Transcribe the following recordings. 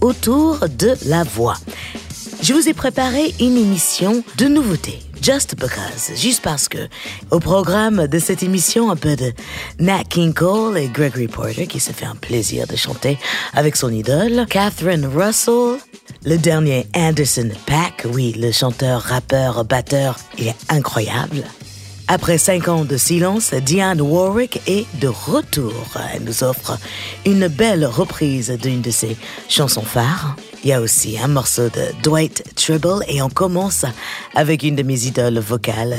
autour de la voix. Je vous ai préparé une émission de nouveautés. Just because, juste parce que. Au programme de cette émission, un peu de Nat King Cole et Gregory Porter qui se fait un plaisir de chanter avec son idole, Catherine Russell, le dernier Anderson Pack, oui, le chanteur, rappeur, batteur, il est incroyable. Après cinq ans de silence, Diane Warwick est de retour. Elle nous offre une belle reprise d'une de ses chansons phares. Il y a aussi un morceau de Dwight Tribble et on commence avec une de mes idoles vocales.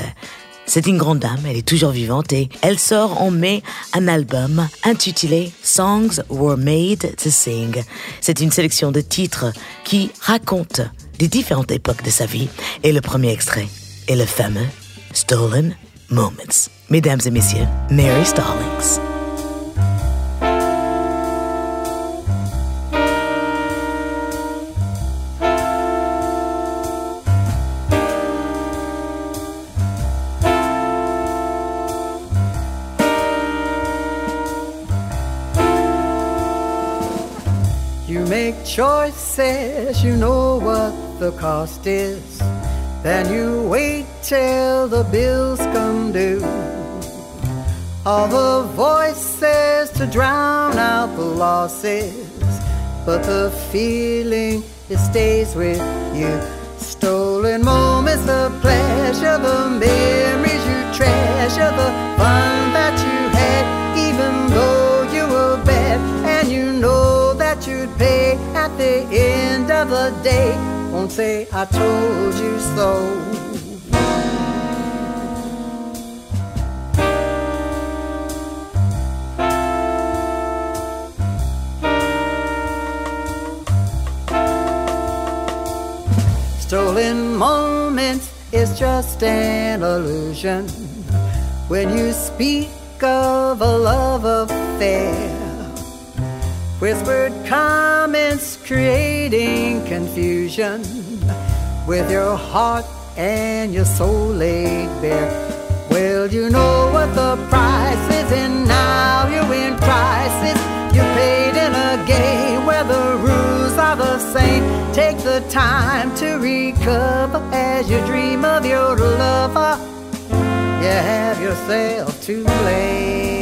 C'est une grande dame, elle est toujours vivante et elle sort en mai un album intitulé Songs Were Made to Sing. C'est une sélection de titres qui racontent des différentes époques de sa vie et le premier extrait est le fameux Stolen Moments. Mesdames et messieurs, Mary Stallings. You make choices, you know what the cost is. Then you wait till the bills come due. All the voices to drown out the losses. But the feeling, it stays with you. Stolen moments, the pleasure, the memories you treasure, the fun that you had, even though you were bad. And you know that you'd pay at the end of the day. Won't say I told you so. Moments is just an illusion when you speak of a love affair. Whispered comments creating confusion with your heart and your soul laid bare. Well, you know what the price is, and now you're in crisis. You paid in a game where the rules are the same. Take the time to recover as you dream of your lover. You have yourself too late.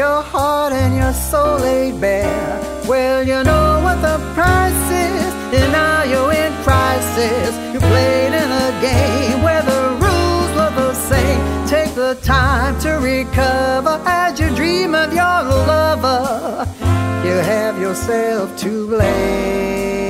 Your heart and your soul laid bare. Well, you know what the price is, and now you're in crisis. You played in a game where the rules were the same. Take the time to recover as you dream of your lover. You have yourself to blame.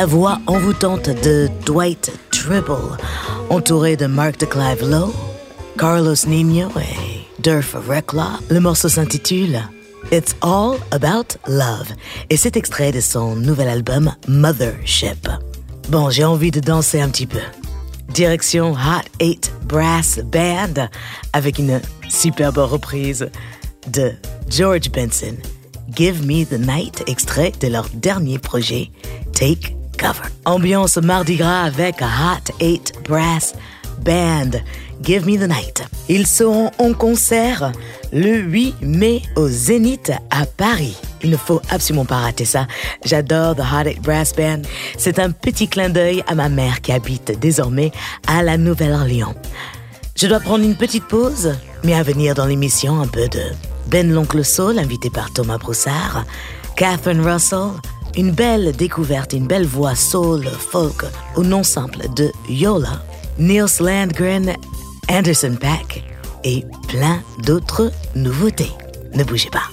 La voix envoûtante de Dwight Tribble, entouré de Mark de Clive Lowe, Carlos Nino et Durf Reclaw. Le morceau s'intitule It's All About Love et c'est extrait de son nouvel album Mothership. Bon, j'ai envie de danser un petit peu. Direction Hot 8 Brass Band avec une superbe reprise de George Benson. Give Me the Night, extrait de leur dernier projet, Take Ambiance Mardi Gras avec Hot 8 Brass Band. Give Me the Night. Ils seront en concert le 8 mai au Zénith à Paris. Il ne faut absolument pas rater ça. J'adore The 8 Brass Band. C'est un petit clin d'œil à ma mère qui habite désormais à la Nouvelle-Orléans. Je dois prendre une petite pause, mais à venir dans l'émission un peu de Ben l'Oncle Soul, invité par Thomas Broussard, Catherine Russell, une belle découverte, une belle voix soul, folk au nom simple de Yola, Niels Landgren, Anderson Pack et plein d'autres nouveautés. Ne bougez pas.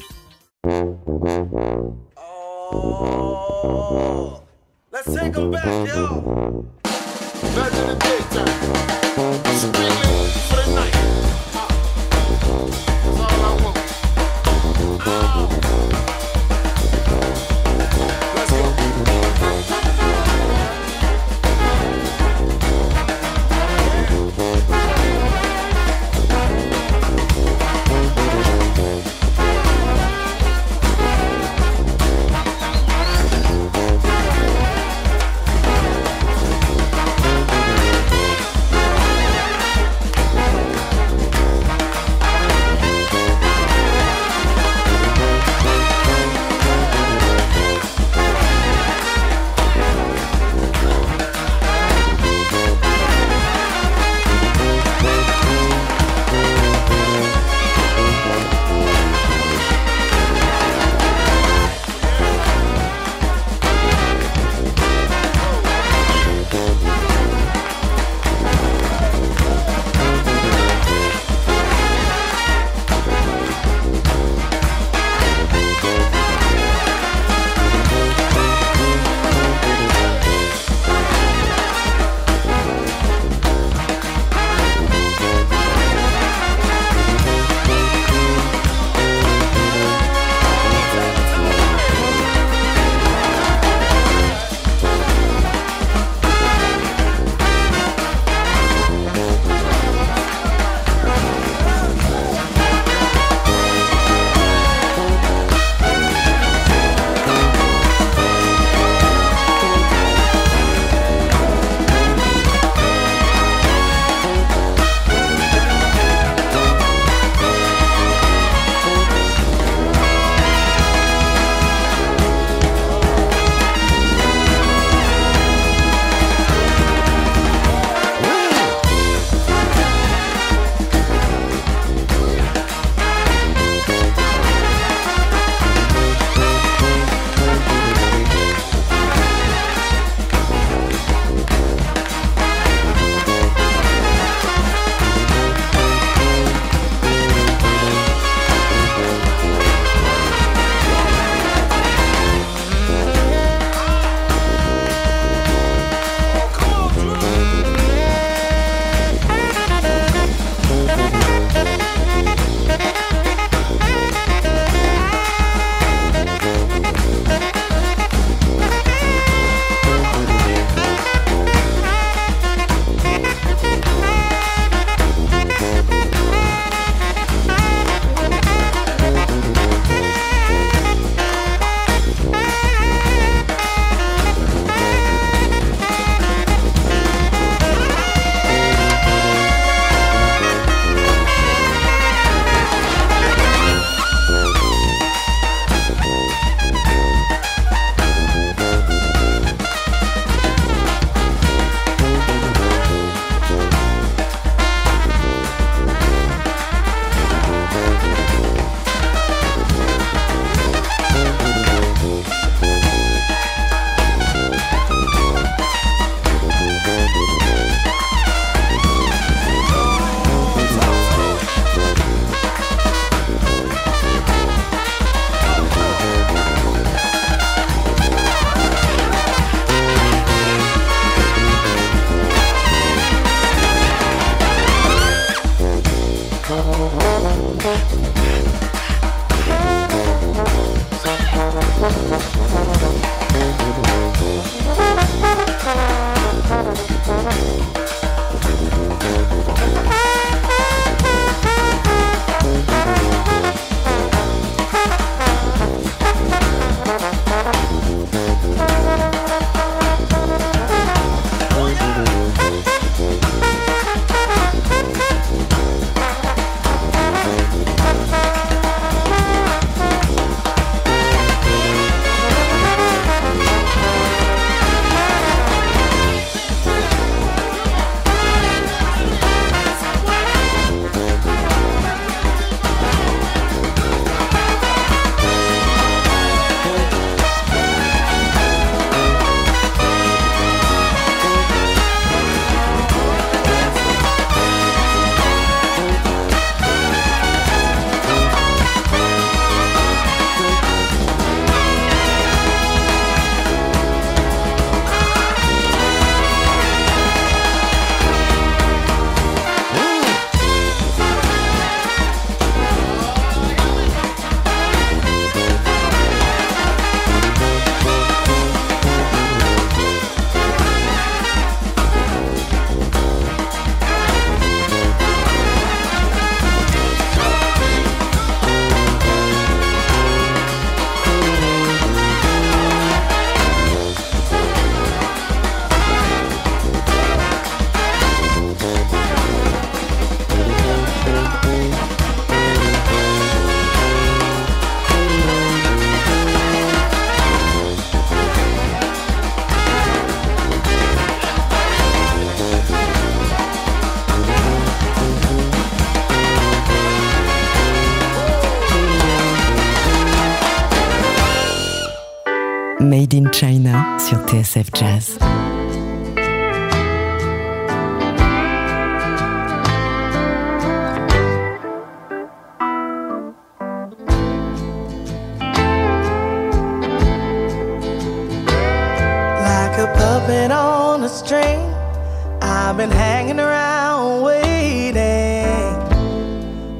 Around waiting.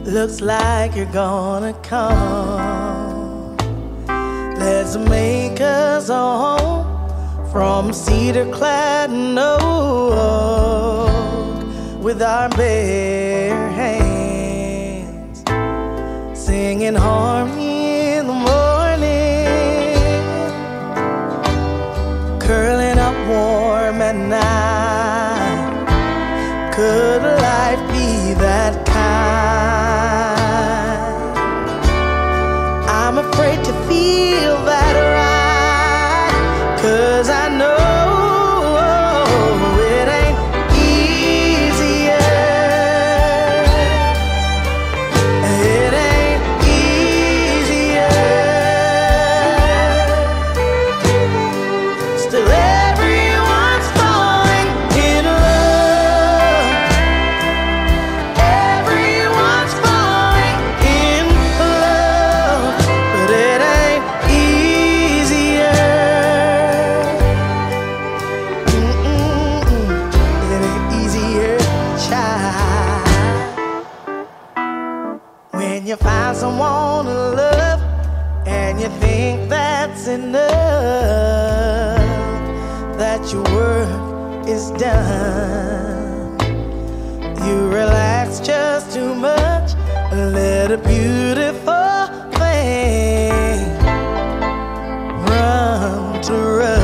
Looks like you're gonna come. Let's make us a home from cedar clad oak with our bare hands, singing harmony in the morning, curling up warm at night. Could life be that your work is done. You relax just too much and let a beautiful thing run to rust.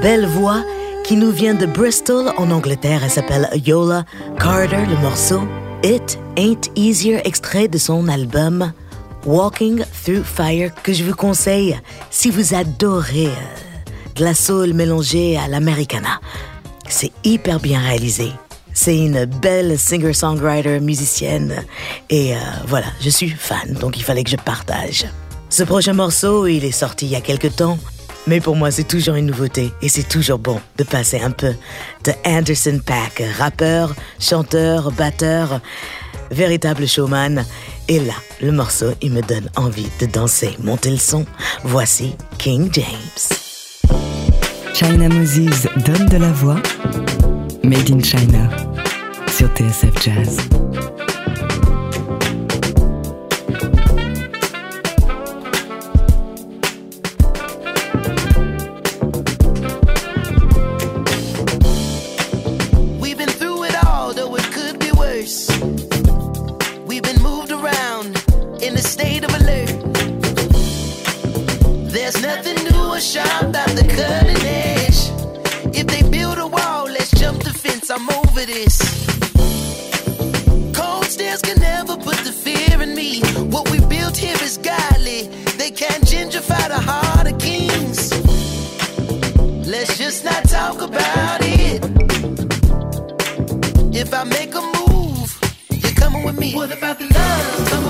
Belle voix qui nous vient de Bristol en Angleterre. Elle s'appelle Yola Carter, le morceau It Ain't Easier, extrait de son album Walking Through Fire, que je vous conseille si vous adorez euh, de la soul mélangée à l'americana. C'est hyper bien réalisé. C'est une belle singer-songwriter, musicienne. Et euh, voilà, je suis fan, donc il fallait que je partage. Ce prochain morceau, il est sorti il y a quelques temps. Mais pour moi, c'est toujours une nouveauté et c'est toujours bon de passer un peu de Anderson Pack, rappeur, chanteur, batteur, véritable showman. Et là, le morceau, il me donne envie de danser, monter le son. Voici King James. China Moses donne de la voix. Made in China sur TSF Jazz. sharp out the cutting edge. If they build a wall, let's jump the fence. I'm over this. Cold stares can never put the fear in me. What we built here is godly. They can't gingerfy the heart of kings. Let's just not talk about it. If I make a move, you're coming with me. What about the love?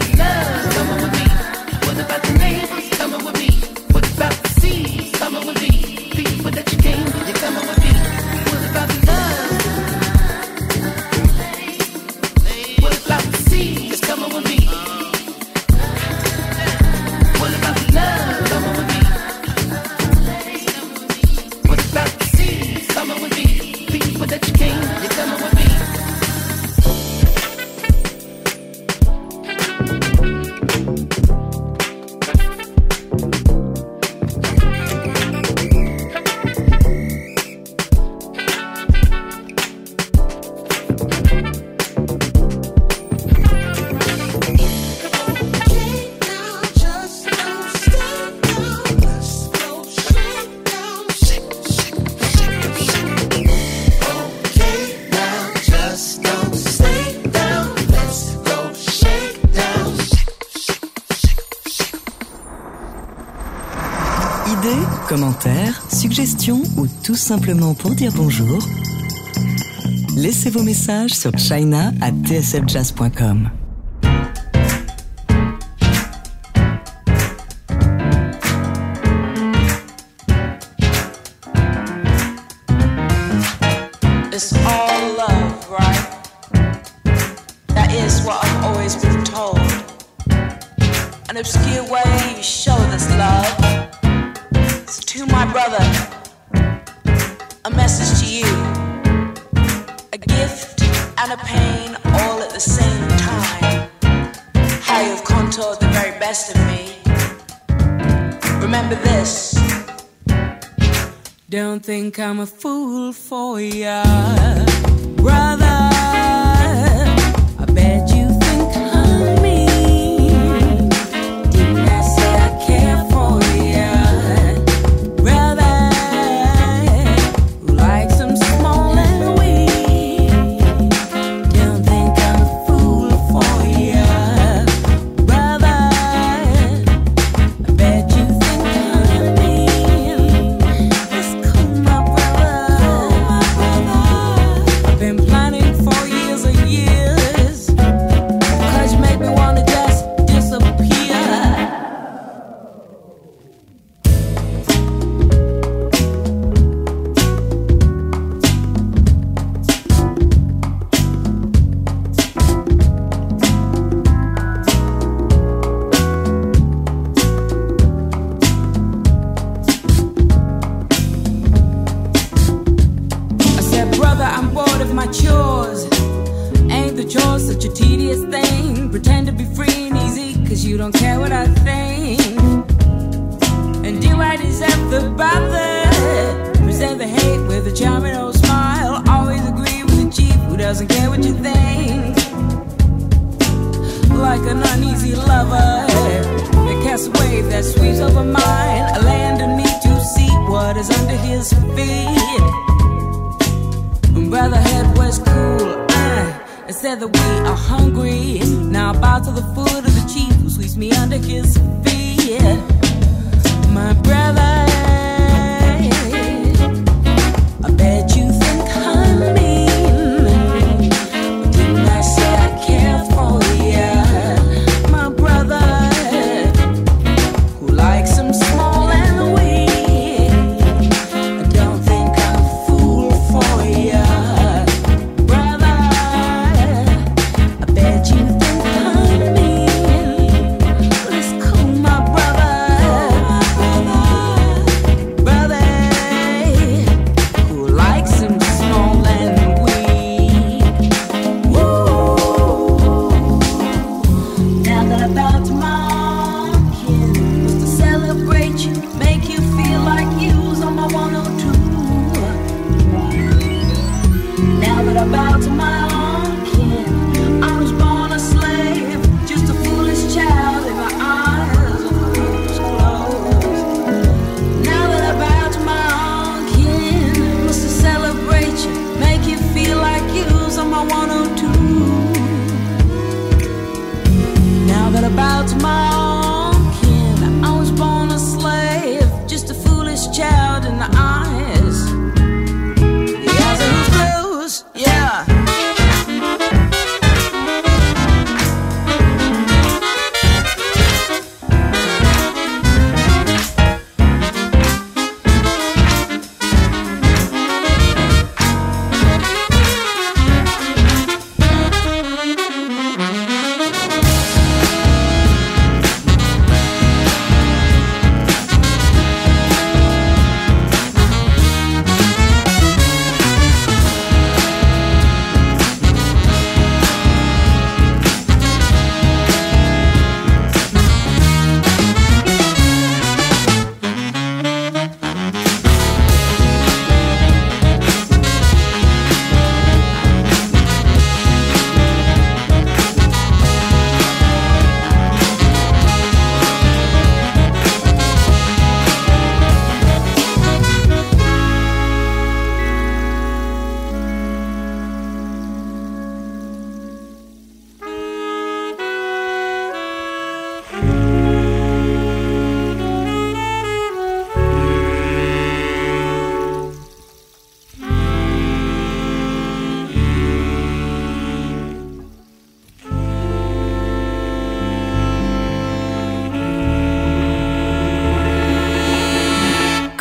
simplement pour dire bonjour, laissez vos messages sur china à tsfjazz.com. It's all love, right? That is what I've always been told. An obscure way you show this love. to my brother. And a pain all at the same time. How you've contoured the very best of me. Remember this. Don't think I'm a fool for ya, brother. That sweeps over mine. A land me to see what is under his feet. Brotherhood was cool. Uh, it said that we are hungry. Now bow to the foot of the chief who sweeps me under his feet. My brother.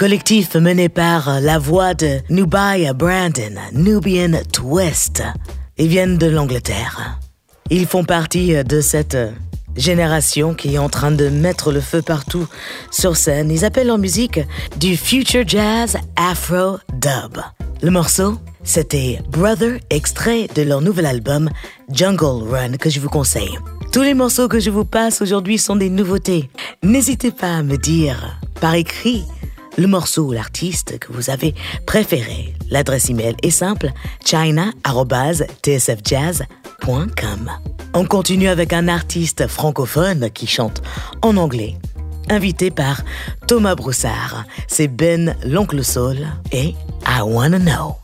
Collectif mené par la voix de Nubia Brandon, Nubian Twist. Ils viennent de l'Angleterre. Ils font partie de cette génération qui est en train de mettre le feu partout sur scène. Ils appellent leur musique du future jazz afro dub. Le morceau, c'était Brother, extrait de leur nouvel album Jungle Run que je vous conseille. Tous les morceaux que je vous passe aujourd'hui sont des nouveautés. N'hésitez pas à me dire par écrit le morceau ou l'artiste que vous avez préféré. L'adresse email est simple china@tsfjazz.com. On continue avec un artiste francophone qui chante en anglais. Invité par Thomas Broussard, c'est Ben l'oncle Soul et I Wanna Know. know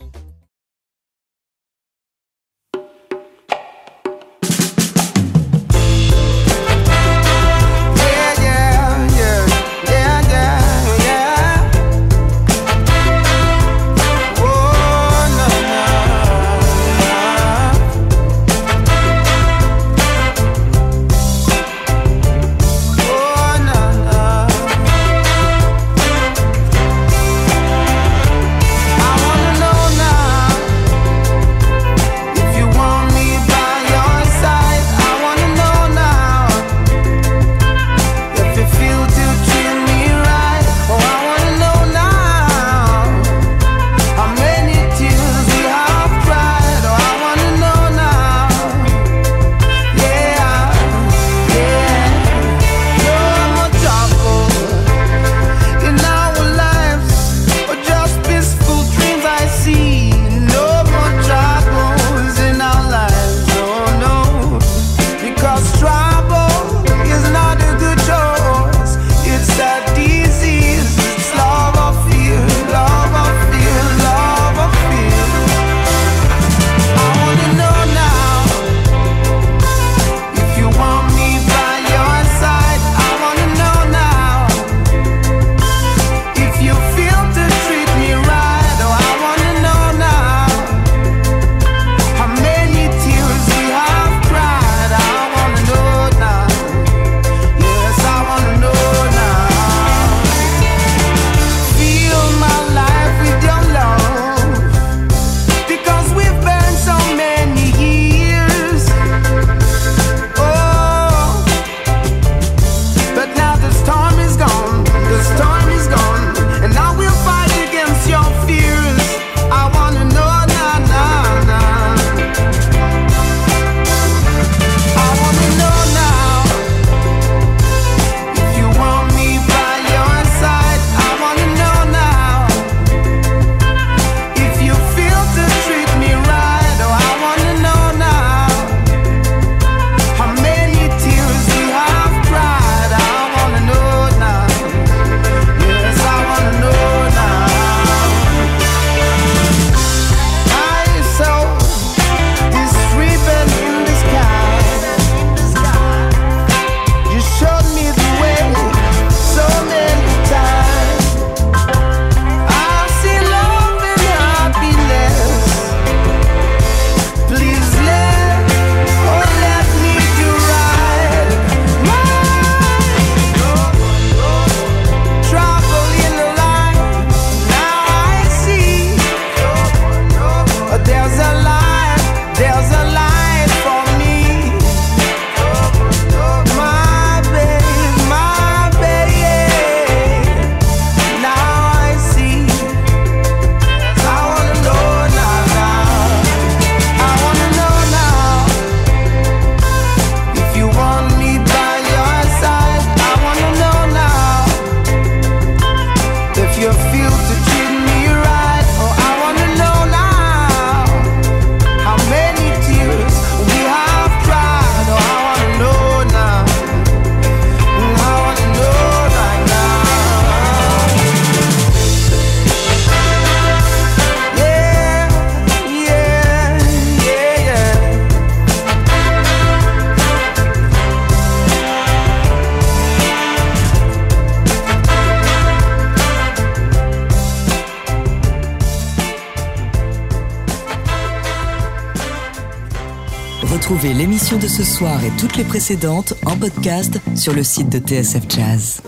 ce soir et toutes les précédentes en podcast sur le site de TSF Jazz.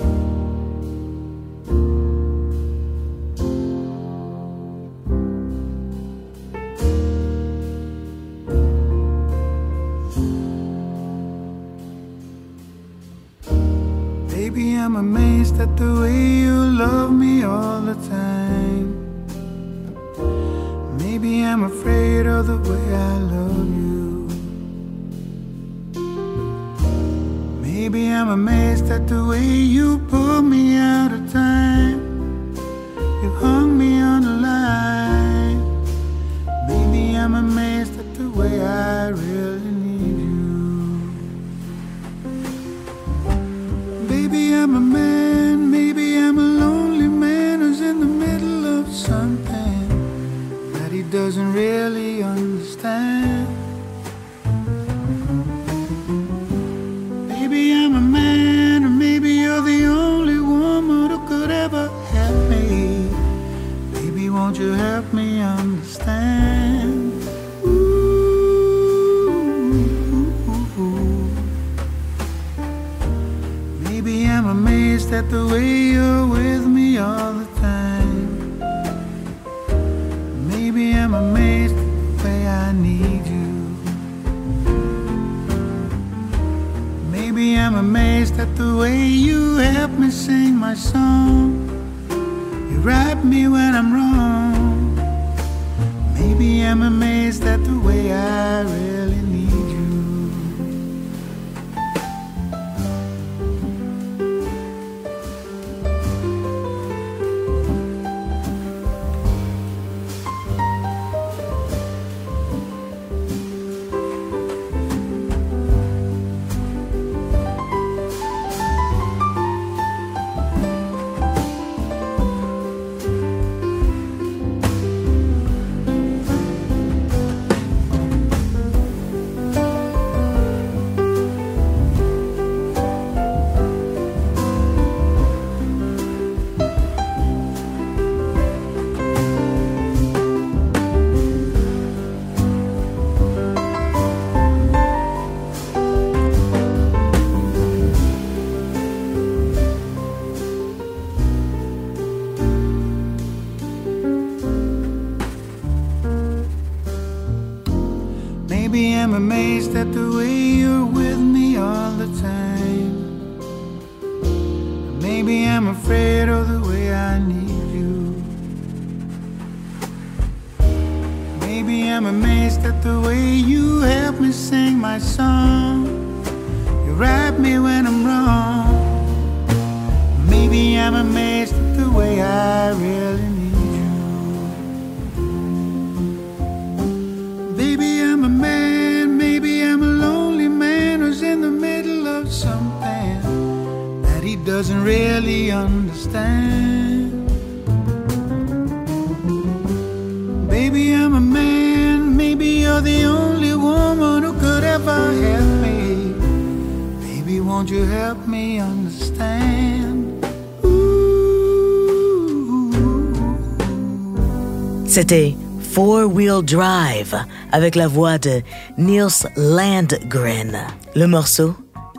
Drive avec la voix de Niels Landgren. Le morceau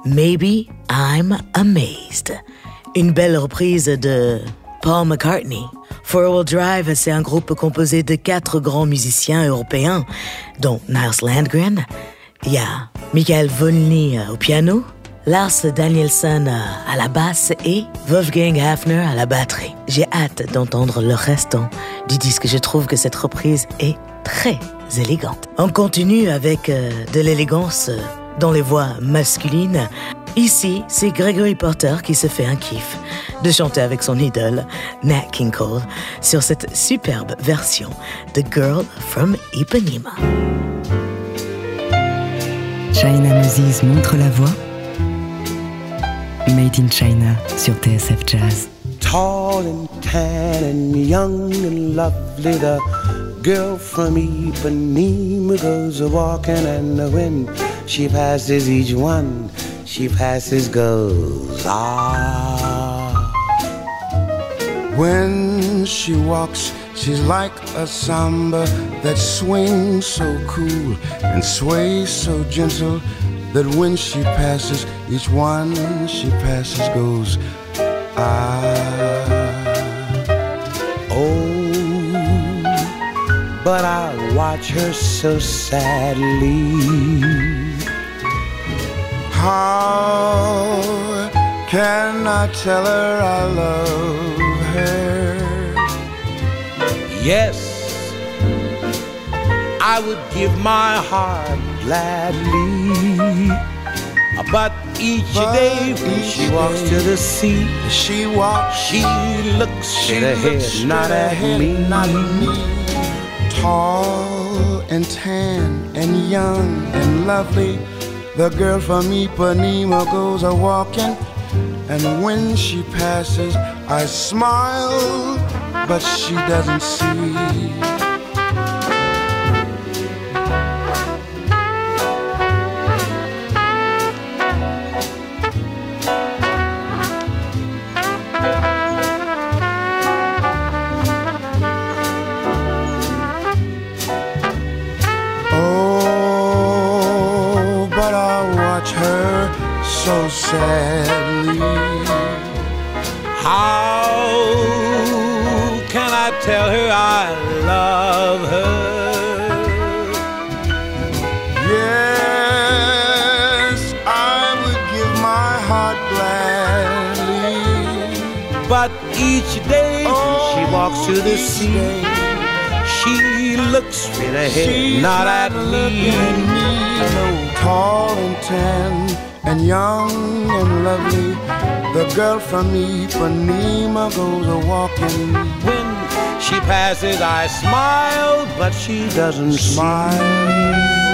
Maybe I'm Amazed. Une belle reprise de Paul McCartney. Four Wheel Drive, c'est un groupe composé de quatre grands musiciens européens, dont Niels Landgren. Il y a Michael Volny au piano, Lars Danielson à la basse et Wolfgang Hafner à la batterie. J'ai hâte d'entendre le restant du disque. Je trouve que cette reprise est très élégante. On continue avec euh, de l'élégance euh, dans les voix masculines. Ici, c'est Gregory Porter qui se fait un kiff de chanter avec son idole, Nat King Cole, sur cette superbe version de Girl from Ipanema. China Moses montre la voix. Made in China sur TSF Jazz. tall and tan and young and lovely. The girl from Ipanema goes a walking, and when she passes each one, she passes goes ah. When she walks, She's like a samba that swings so cool and sways so gentle that when she passes, each one she passes goes, ah, oh. But I watch her so sadly. How can I tell her I love her? Yes, I would give my heart gladly. But each But day when each she walks day to the sea, She walks, she looks she straight ahead, looks not at me. not at me. Tall and tan and young and lovely, the girl from Ipanema goes a walking, and when she passes, I smile, but she doesn't see. Walks the sea, day. she looks straight ahead, not at me. me. No, tall and tan and young and lovely. The girl from Ipanema goes a walking. When she passes, I smile, but she doesn't Smile,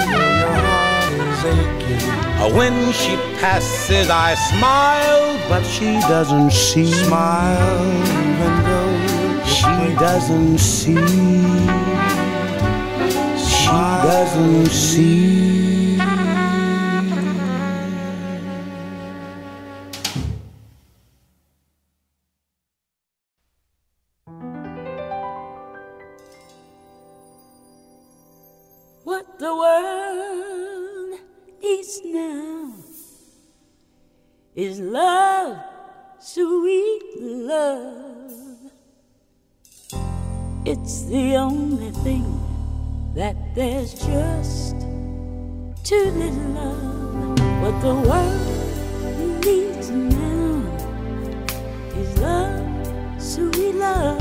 your heart is aching. Uh, when she passes, I smile, but she doesn't see. Smile even though She doesn't see. She doesn't see. What the world needs now is love, sweet love. It's the only thing that there's just too little of. What the world needs now is love, sweet love.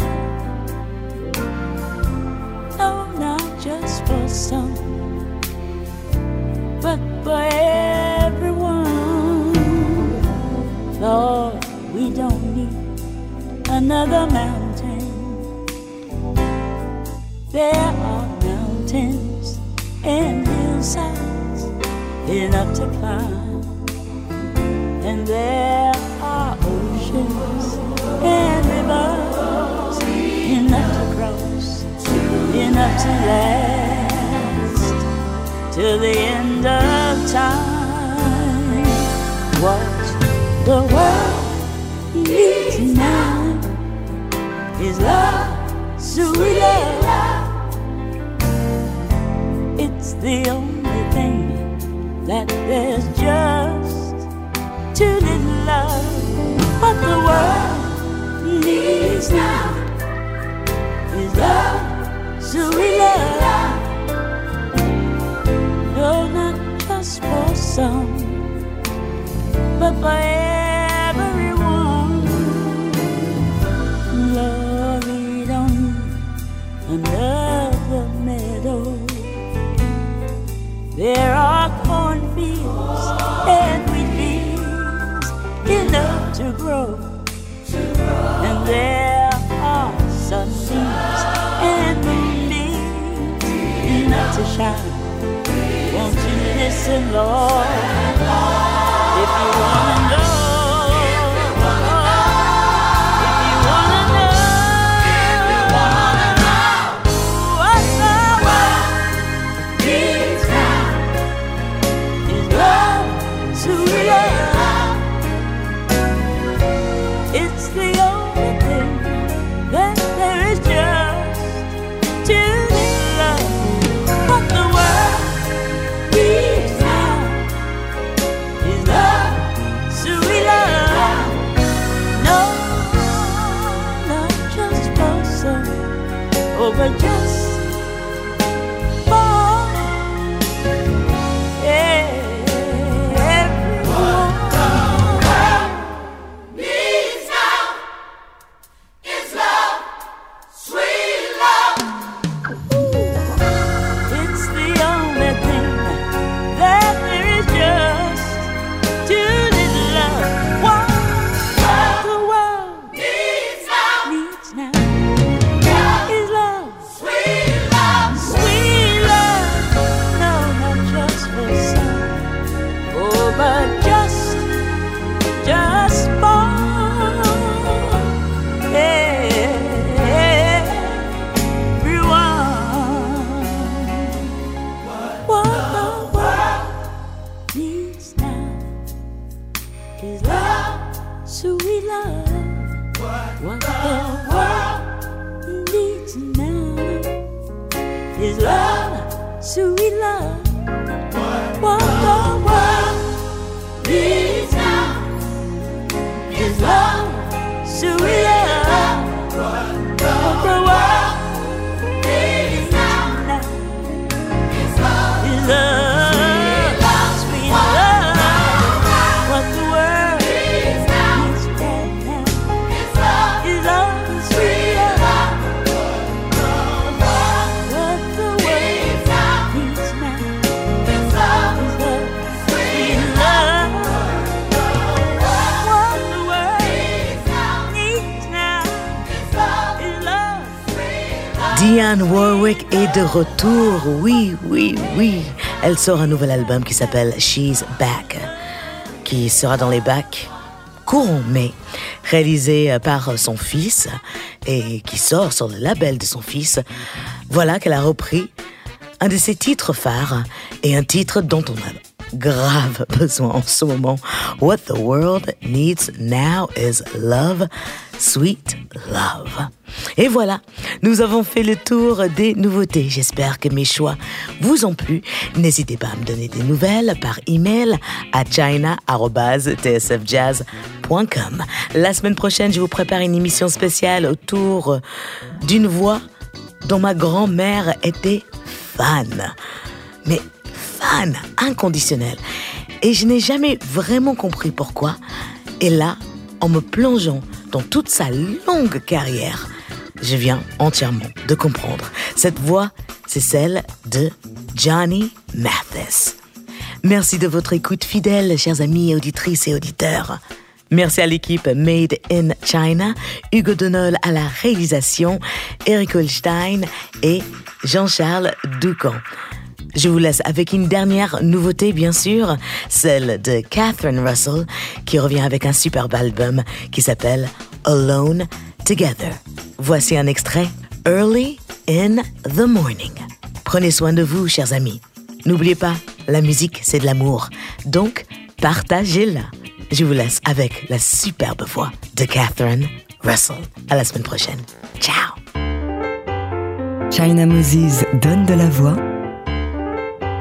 No, not just for some, but for everyone. Lord, we don't need another mountain. There are mountains and hillsides enough to climb, and there are oceans and rivers enough to cross enough to last till the end of time. What the world needs now is love, sweet love. The only thing that there's just too little of. What the world needs now is love, sweet love. No, not just for some, but for everyone. There are cornfields and wheat fields enough to grow. And there are sunbeams and moonbeams enough to shine. Won't you listen, Lord? Love. What the world Diane Warwick est de retour. Oui, oui, oui. Elle sort un nouvel album qui s'appelle She's Back, qui sera dans les bacs courant mai, réalisé par son fils et qui sort sur le label de son fils. Voilà qu'elle a repris un de ses titres phares et un titre dont on a grave besoin en ce moment. What the world needs now is love, sweet love. Et voilà, nous avons fait le tour des nouveautés. J'espère que mes choix vous ont plu. N'hésitez pas à me donner des nouvelles par email à china.tsfjazz.com. La semaine prochaine, je vous prépare une émission spéciale autour d'une voix dont ma grand-mère était fan. Mais inconditionnel. Et je n'ai jamais vraiment compris pourquoi. Et là, en me plongeant dans toute sa longue carrière, je viens entièrement de comprendre. Cette voix, c'est celle de Johnny Mathis. Merci de votre écoute fidèle, chers amis, auditrices et auditeurs. Merci à l'équipe Made in China, Hugo Donol à la réalisation, Eric Holstein et Jean-Charles Doucan. Je vous laisse avec une dernière nouveauté, bien sûr, celle de Catherine Russell, qui revient avec un superbe album qui s'appelle Alone Together. Voici un extrait, Early in the Morning. Prenez soin de vous, chers amis. N'oubliez pas, la musique, c'est de l'amour. Donc, partagez-la. Je vous laisse avec la superbe voix de Catherine Russell. À la semaine prochaine. Ciao! China Moses donne de la voix.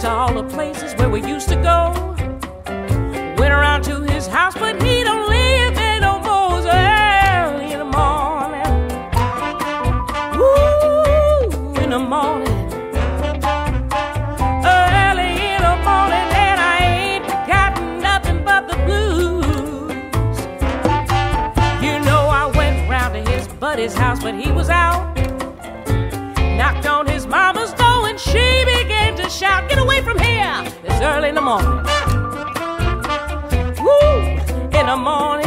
To all the places where we used to go. Went around to his house, but he don't live there no more. It's early in the morning. Woo, in the morning. Early in the morning, and I ain't got nothing but the blues. You know, I went round to his buddy's house, but he was out. Knocked on his mama's door, and she began to shout, Get away early in the morning. Woo! In the morning.